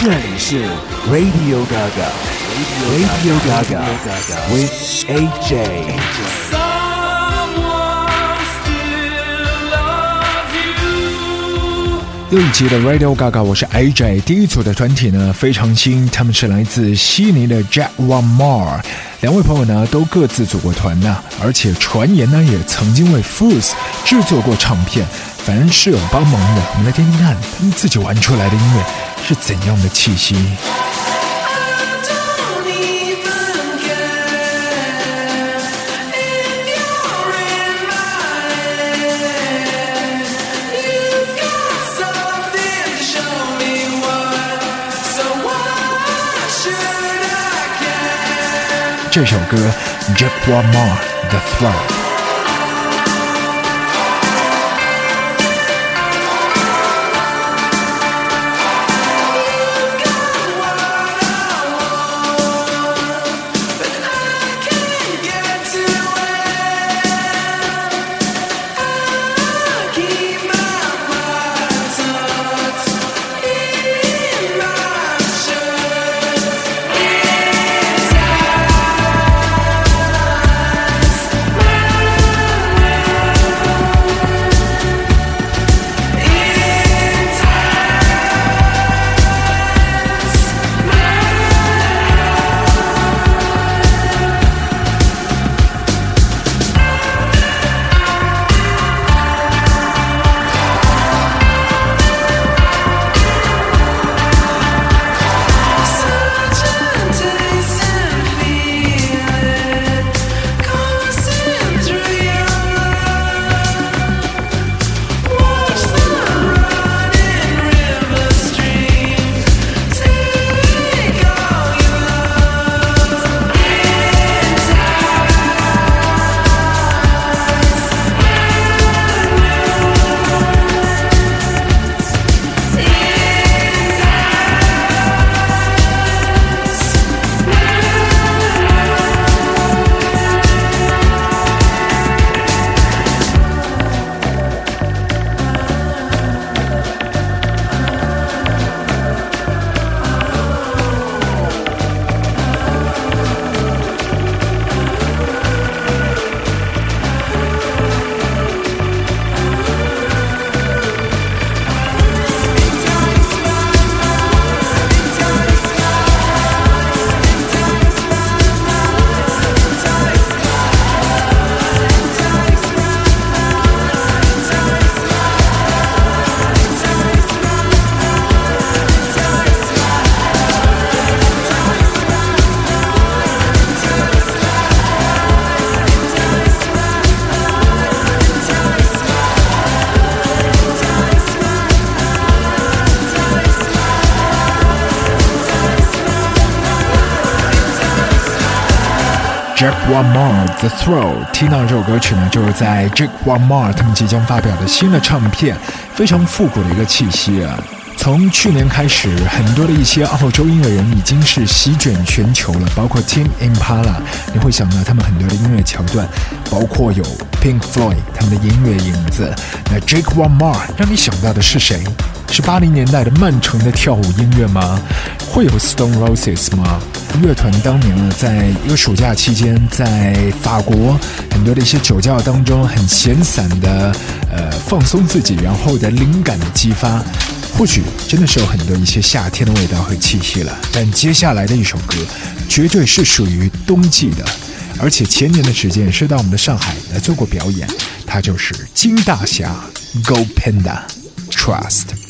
这里是 Radio Gaga，Radio Gaga with AJ。又一集的 Radio Gaga，我是 AJ。第一组的团体呢非常新，他们是来自悉尼的 Jack One More。两位朋友呢都各自组过团呢，而且传言呢也曾经为 Fools 制作过唱片，反正是有帮忙的。我们来听听看他们自己玩出来的音乐是怎样的气息。这首歌《Jack One More》The Throne。Jack One More The Throw，听到这首歌曲呢，就是在 Jack One More 他们即将发表的新的唱片，非常复古的一个气息啊。从去年开始，很多的一些澳洲音乐人已经是席卷全球了，包括 Tim Impala，你会想到他们很多的音乐桥段，包括有 Pink Floyd 他们的音乐影子。那 Jake One Mar 让你想到的是谁？是八零年代的曼城的跳舞音乐吗？会有 Stone Roses 吗？乐团当年呢，在一个暑假期间，在法国很多的一些酒窖当中，很闲散的呃放松自己，然后的灵感的激发。或许真的是有很多一些夏天的味道和气息了，但接下来的一首歌绝对是属于冬季的，而且前年的时间是到我们的上海来做过表演，它就是金大侠 Go Panda Trust。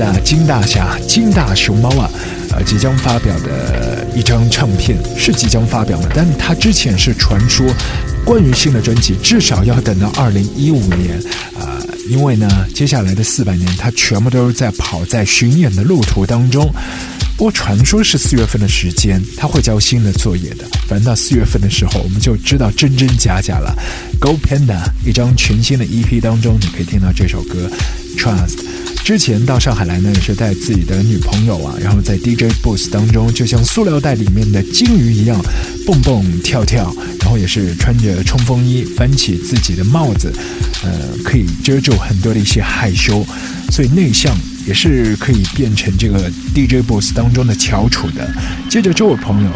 Go Panda 金大侠、金大熊猫啊，呃，即将发表的一张唱片是即将发表的，但他之前是传说，关于新的专辑至少要等到二零一五年啊，因为呢，接下来的四百年他全部都是在跑在巡演的路途当中。不过传说是四月份的时间，他会交新的作业的。反正到四月份的时候，我们就知道真真假假了。Go Panda 一张全新的 EP 当中，你可以听到这首歌 Trust。之前到上海来呢，也是带自己的女朋友啊，然后在 DJ booth 当中，就像塑料袋里面的金鱼一样蹦蹦跳跳，然后也是穿着冲锋衣，翻起自己的帽子，呃，可以遮住很多的一些害羞，所以内向。也是可以变成这个 DJ boss 当中的翘楚的。接着这位朋友，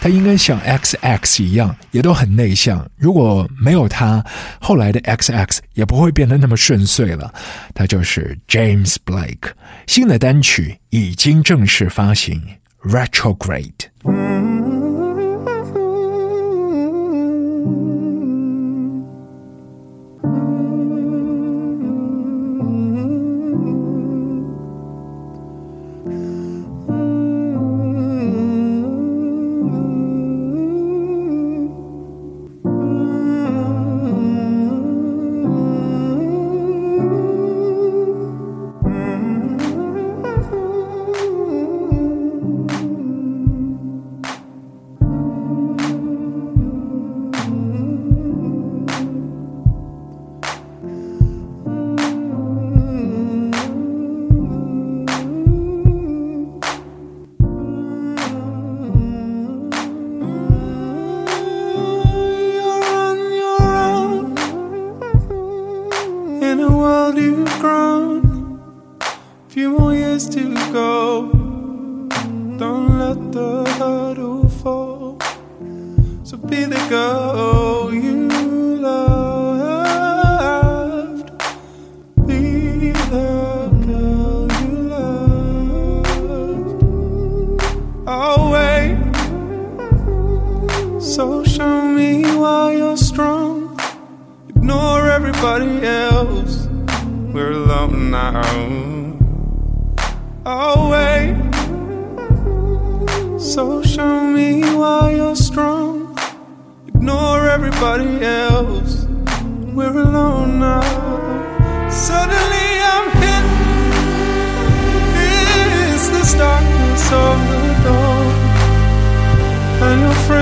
他应该像 XX 一样，也都很内向。如果没有他，后来的 XX 也不会变得那么顺遂了。他就是 James Blake，新的单曲已经正式发行，Retrograde。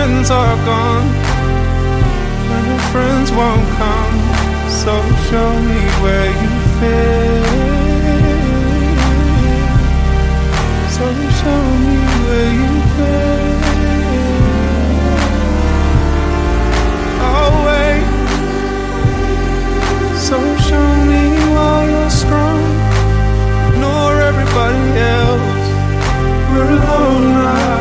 Friends are gone and your friends won't come. So show me where you fit. So show me where you fit. Wait. So show me why you're strong. Ignore everybody else. We're alone now.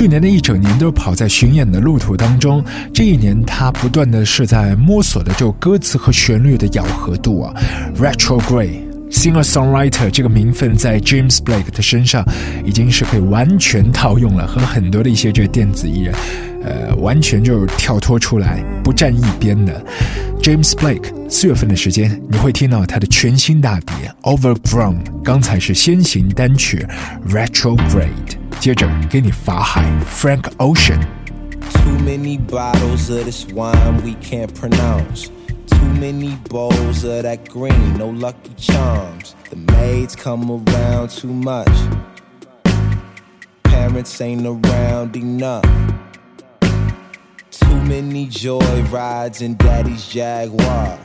去年的一整年都跑在巡演的路途当中，这一年他不断的是在摸索的就歌词和旋律的咬合度啊。Retrograde singer songwriter 这个名分在 James Blake 的身上已经是可以完全套用了，和很多的一些这个电子艺人，呃，完全就是跳脱出来，不站一边的。James Blake 四月份的时间，你会听到他的全新大碟 Overgrown，刚才是先行单曲 Retrograde。接着给你法海 Frank Ocean。Too many bottles of this wine we can't pronounce. Too many bowls of that green, no lucky charms. The maids come around too much. Parents ain't around enough. Too many joy rides in daddy's Jaguar.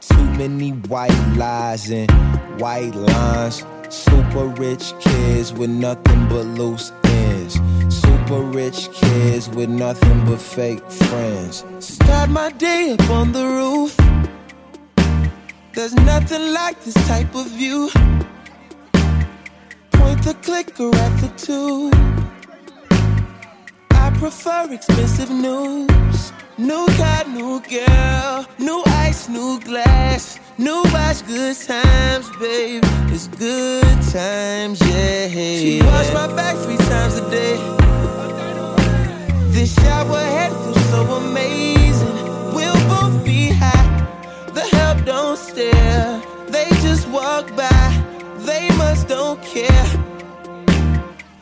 Too many white lies and white lines. Super rich kids with nothing but loose ends. Super rich kids with nothing but fake friends. Start my day up on the roof. There's nothing like this type of view. Point the clicker at the tube. Prefer expensive news. New car, new girl, new ice, new glass, new watch, good times, babe. It's good times, yeah. She wash my back three times a day. This shower head feels so amazing. We'll both be high. The help don't stare. They just walk by. They must don't care.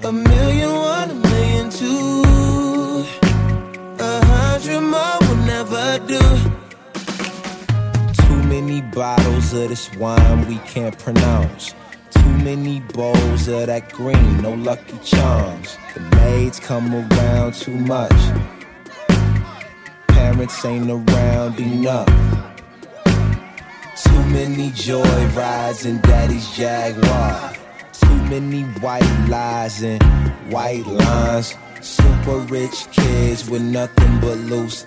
A million one, a million two. Bottles of this wine we can't pronounce. Too many bowls of that green, no lucky charms. The maids come around too much. Parents ain't around enough. Too many joy rides in daddy's Jaguar. Too many white lies and white lines. Super rich kids with nothing but loose.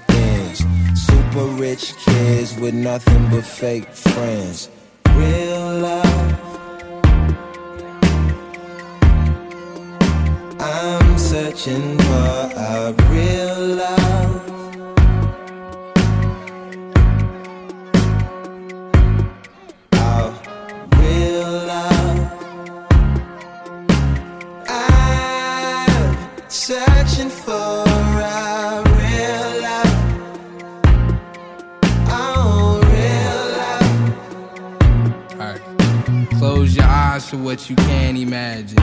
Super rich kids with nothing but fake friends. Real love. I'm searching for a real love. What you can't imagine.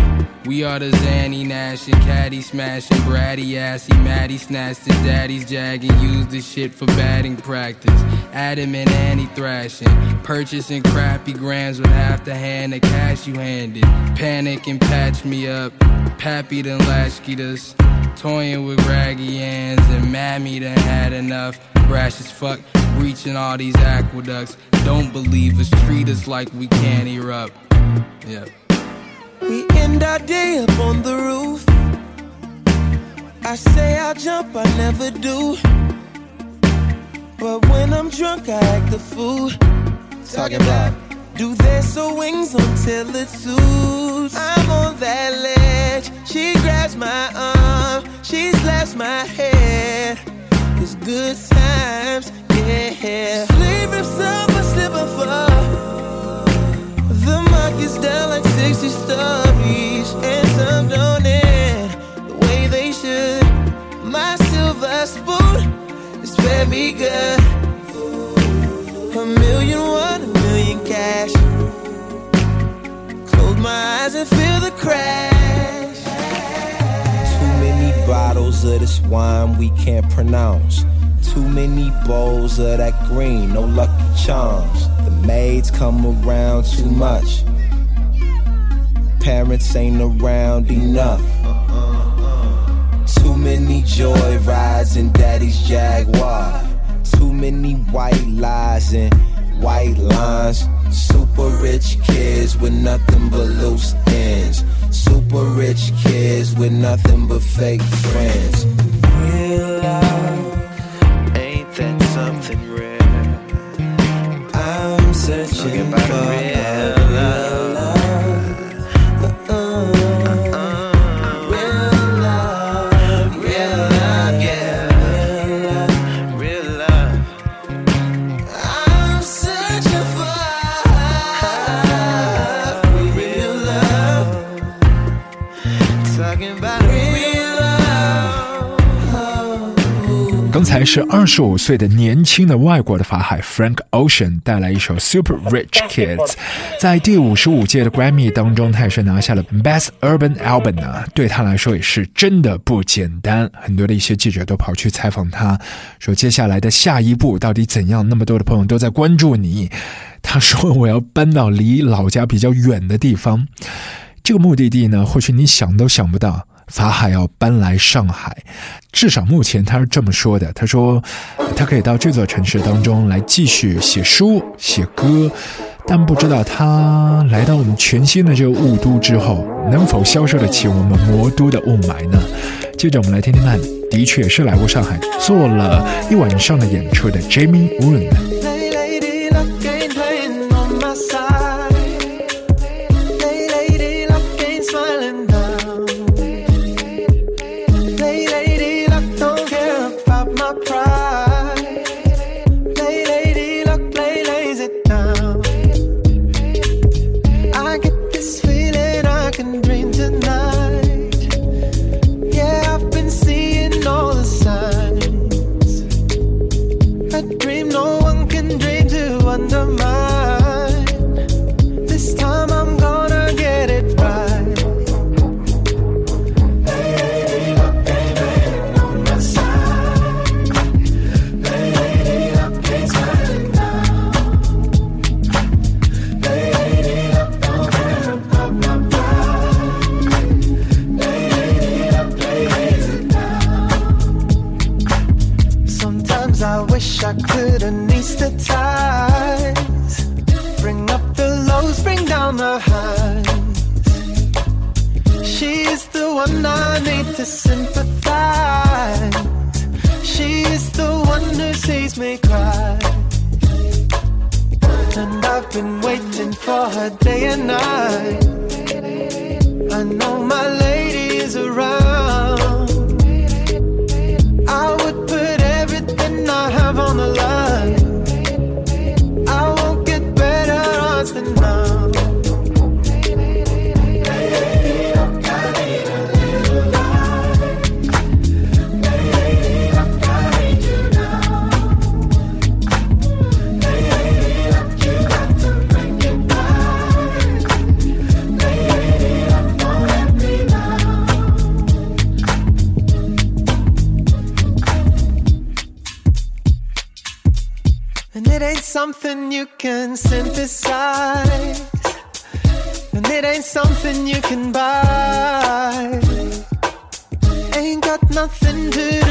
We are the Zanny Nash and Caddy smashing, Bratty assy, Maddie snatched his daddy's jag and used the shit for batting practice. Adam and Annie thrashing, purchasing crappy grams with half the hand of cash you handed. Panic and patch me up, Pappy done latchkeyed us. Toying with raggy hands and Mammy done had enough. Brash as fuck, breaching all these aqueducts. Don't believe us, treat us like we can't erupt. Yeah. We end our day up on the roof. I say I'll jump, I never do. But when I'm drunk, I act a fool. Talking about do this so wings until it suits. I'm on that ledge. She grabs my arm, she slaps my head. It's good times, yeah. Sleep if someone slip and fall. The market's down like 60 stories, and some don't end the way they should. My silver spoon is very good. A million one, a cash. Close my eyes and feel the crash. Too many bottles of this wine we can't pronounce. Too many bowls of that green, no lucky charms. The maids come around too much. Parents ain't around enough. Too many joy rides in daddy's Jaguar. Too many white lies and white lines. Super rich kids with nothing but loose ends. Super rich kids with nothing but fake friends. Real love, ain't that something rare? I'm searching for 刚才是二十五岁的年轻的外国的法海 Frank Ocean 带来一首 Super Rich Kids，在第五十五届的 Grammy 当中，他也是拿下了 Best Urban Album 呢，对他来说也是真的不简单。很多的一些记者都跑去采访他，说接下来的下一步到底怎样？那么多的朋友都在关注你。他说我要搬到离老家比较远的地方，这个目的地呢，或许你想都想不到。法海要搬来上海，至少目前他是这么说的。他说，他可以到这座城市当中来继续写书、写歌，但不知道他来到我们全新的这个雾都之后，能否消受得起我们魔都的雾霾呢？接着我们来听听看，的确是来过上海做了一晚上的演出的 Jamie Woon。Something you can synthesize, and it ain't something you can buy. Ain't got nothing to do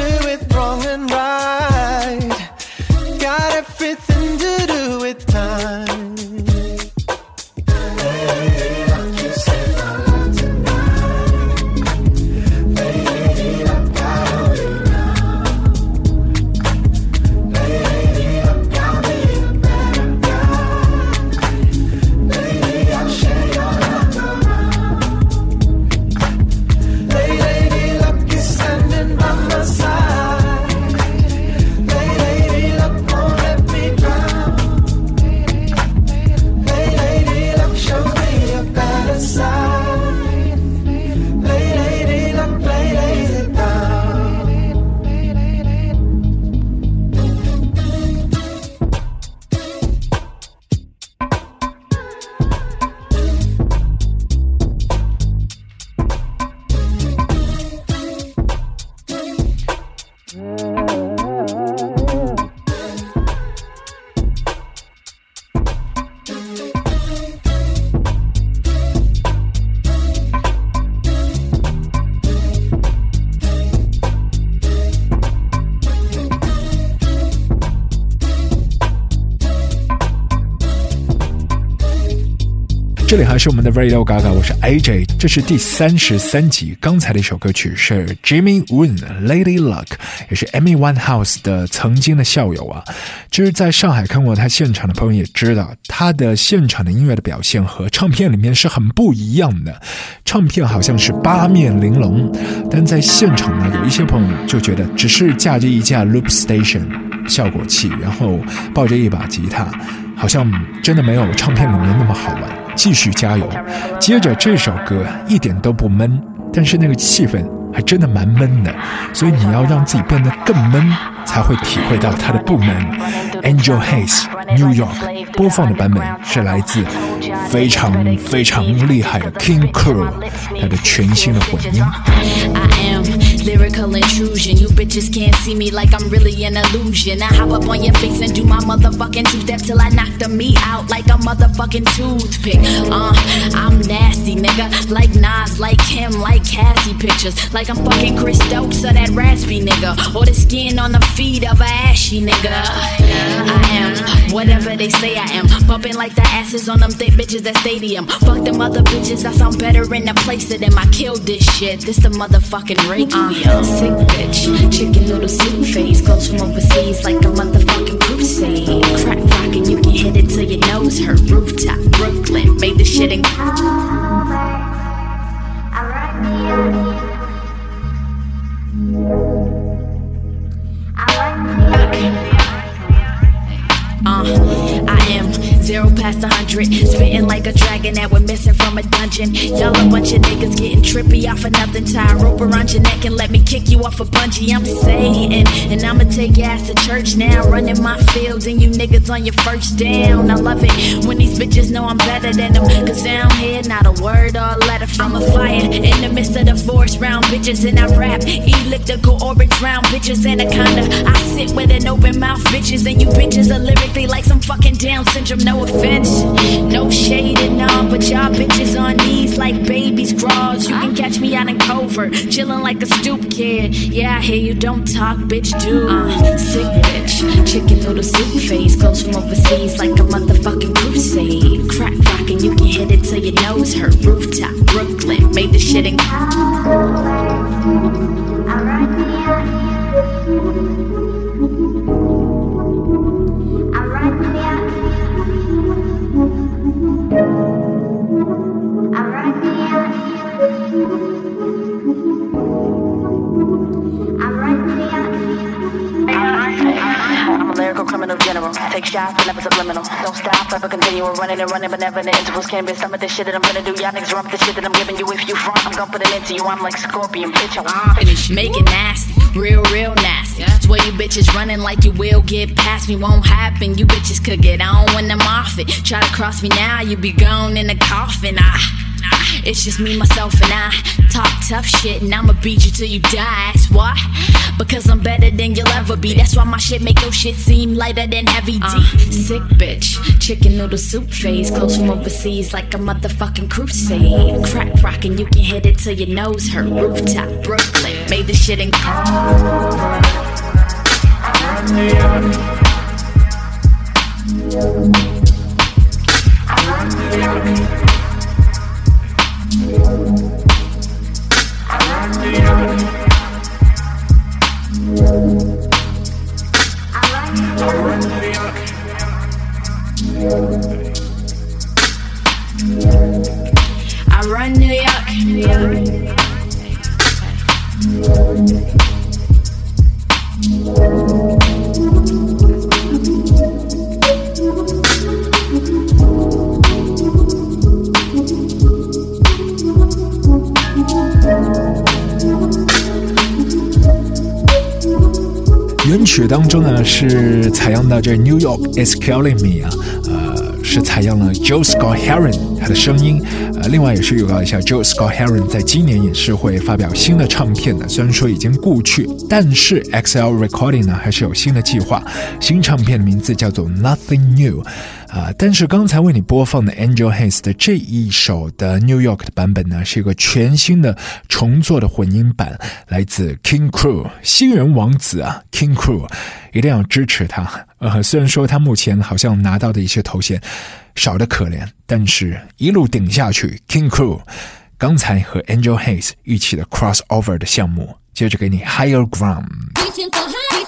里还是我们的 Radio Gaga，我是 AJ，这是第三十三集。刚才的一首歌曲是 Jimmy Woon Lady Luck，也是 Amy Winehouse 的曾经的校友啊。就是在上海看过他现场的朋友也知道，他的现场的音乐的表现和唱片里面是很不一样的。唱片好像是八面玲珑，但在现场呢，有一些朋友就觉得只是架着一架 Loop Station 效果器，然后抱着一把吉他，好像真的没有唱片里面那么好玩。继续加油！接着这首歌一点都不闷，但是那个气氛还真的蛮闷的，所以你要让自己变得更闷，才会体会到它的不闷。Angel Haze New York 播放的版本是来自非常非常厉害的 King Crew，他的全新的混音。Lyrical intrusion. You bitches can't see me like I'm really an illusion. I hop up on your face and do my motherfucking two step till I knock the meat out like a motherfucking toothpick. Uh, I'm nasty, nigga. Like Nas, like him, like Cassie pictures. Like I'm fucking Chris Stokes or that raspy nigga. Or the skin on the feet of a ashy nigga. I am whatever they say I am. Bumping like the asses on them thick bitches at stadium. Fuck them other bitches, I sound better in the place of them. I killed this shit. This the motherfucking Reiki. Uh, sick bitch, chicken noodle soup face. Close from overseas like a motherfucking crusade. Crack rockin', you can hit it till your nose hurt. Rooftop, Brooklyn, made the shit in. Uh, zero past a hundred, spitting like a dragon that we're missing from a dungeon. Y'all a bunch of niggas getting trippy off of nothing. Tie a rope around your neck and let me kick you off a bungee. I'm Satan, and I'ma take your ass to church now. Running my field, and you niggas on your first down. I love it when these bitches know I'm better than them. Cause down here, not a word or a letter from a fire. In the midst of the forest round bitches, and I rap elliptical orbits round bitches. Anaconda, I sit with an open mouth bitches, and you bitches are lyrically like some fucking Down syndrome. No offense, no shade and all, but y'all bitches on knees like babies' crawls. You can catch me out in covert, chilling like a stoop kid. Yeah, I hear you don't talk, bitch, do. Uh, sick bitch, chicken noodle soup face, close from overseas like a motherfucking crusade. Crack rockin', you can hit it till your nose hurt. Rooftop, Brooklyn, made the shit in. General. Take shots, but never subliminal. Don't stop, ever continue. Running and running, but never in the intervals. Can't be some of the shit that I'm gonna do. Y'all niggas run with the shit that I'm giving you. If you front, I'm gonna put it into you. I'm like Scorpion, bitch. I'm finish. Make it nasty, real, real nasty. Swear you bitches running like you will get past me. Won't happen. You bitches could get on when I'm off it. Try to cross me now, you be gone in the coffin. Ah. It's just me, myself, and I talk tough shit, and I'ma beat you till you die. That's why, because I'm better than you'll ever be. That's why my shit make your shit seem lighter than heavy D. Uh, sick bitch, chicken noodle soup face, close from overseas like a motherfucking crusade. Crack rockin', you can hit it till your nose hurt. Rooftop, Brooklyn, made the shit in. I 当中呢是采样的这 New York is killing me 啊，呃是采样了 Joe Scott Heron 他的声音，呃另外也是预告一下 Joe Scott Heron 在今年也是会发表新的唱片的，虽然说已经故去，但是 XL Recording 呢还是有新的计划，新唱片的名字叫做 Nothing New。啊！但是刚才为你播放的 Angel Hayes 的这一首的 New York 的版本呢，是一个全新的重做的混音版，来自 King Crew 新人王子啊，King Crew 一定要支持他。呃，虽然说他目前好像拿到的一些头衔少得可怜，但是一路顶下去，King Crew 刚才和 Angel Hayes 一起的 crossover 的项目，接着给你 Higher Ground。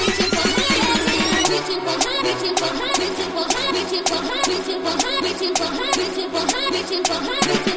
Waiting for her, waiting for her, waiting for her, waiting for her, waiting for her, waiting for her.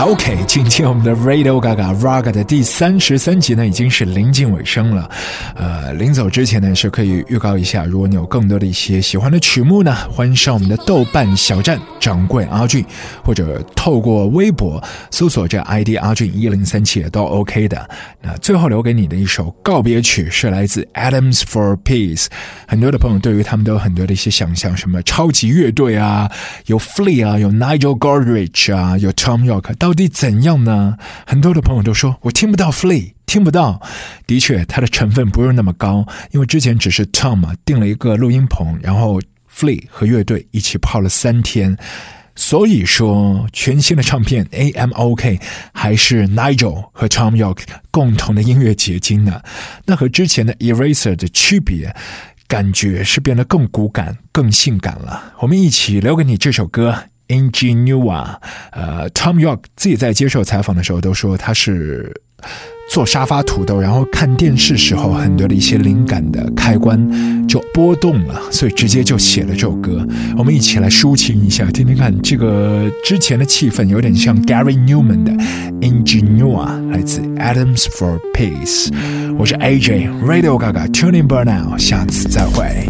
OK，今天我们的 Radio Gaga Raga 的第三十三集呢，已经是临近尾声了。呃，临走之前呢，是可以预告一下，如果你有更多的一些喜欢的曲目呢，欢迎上我们的豆瓣小站掌柜阿俊，或者透过微博搜索这 ID 阿俊一零三七也都 OK 的。那最后留给你的一首告别曲是来自 Adams for Peace。很多的朋友对于他们都有很多的一些想象，什么超级乐队啊，有 Flea 啊，有 Nigel Godrich 啊，有 Tom York，到到底怎样呢？很多的朋友都说我听不到 Flea，听不到。的确，它的成分不是那么高，因为之前只是 Tom 啊订了一个录音棚，然后 Flea 和乐队一起泡了三天。所以说，全新的唱片 A M O K 还是 Nigel 和 Tom York 共同的音乐结晶呢。那和之前的 Eraser 的区别，感觉是变得更骨感、更性感了。我们一起留给你这首歌。Ingenua，呃，Tom York 自己在接受采访的时候都说他是做沙发土豆，然后看电视时候很多的一些灵感的开关就波动了，所以直接就写了这首歌。我们一起来抒情一下，听听看这个之前的气氛，有点像 Gary Newman 的 Ingenua，来自 Adams for Peace。我是 AJ Radio Gaga Tuning Burnout，下次再会。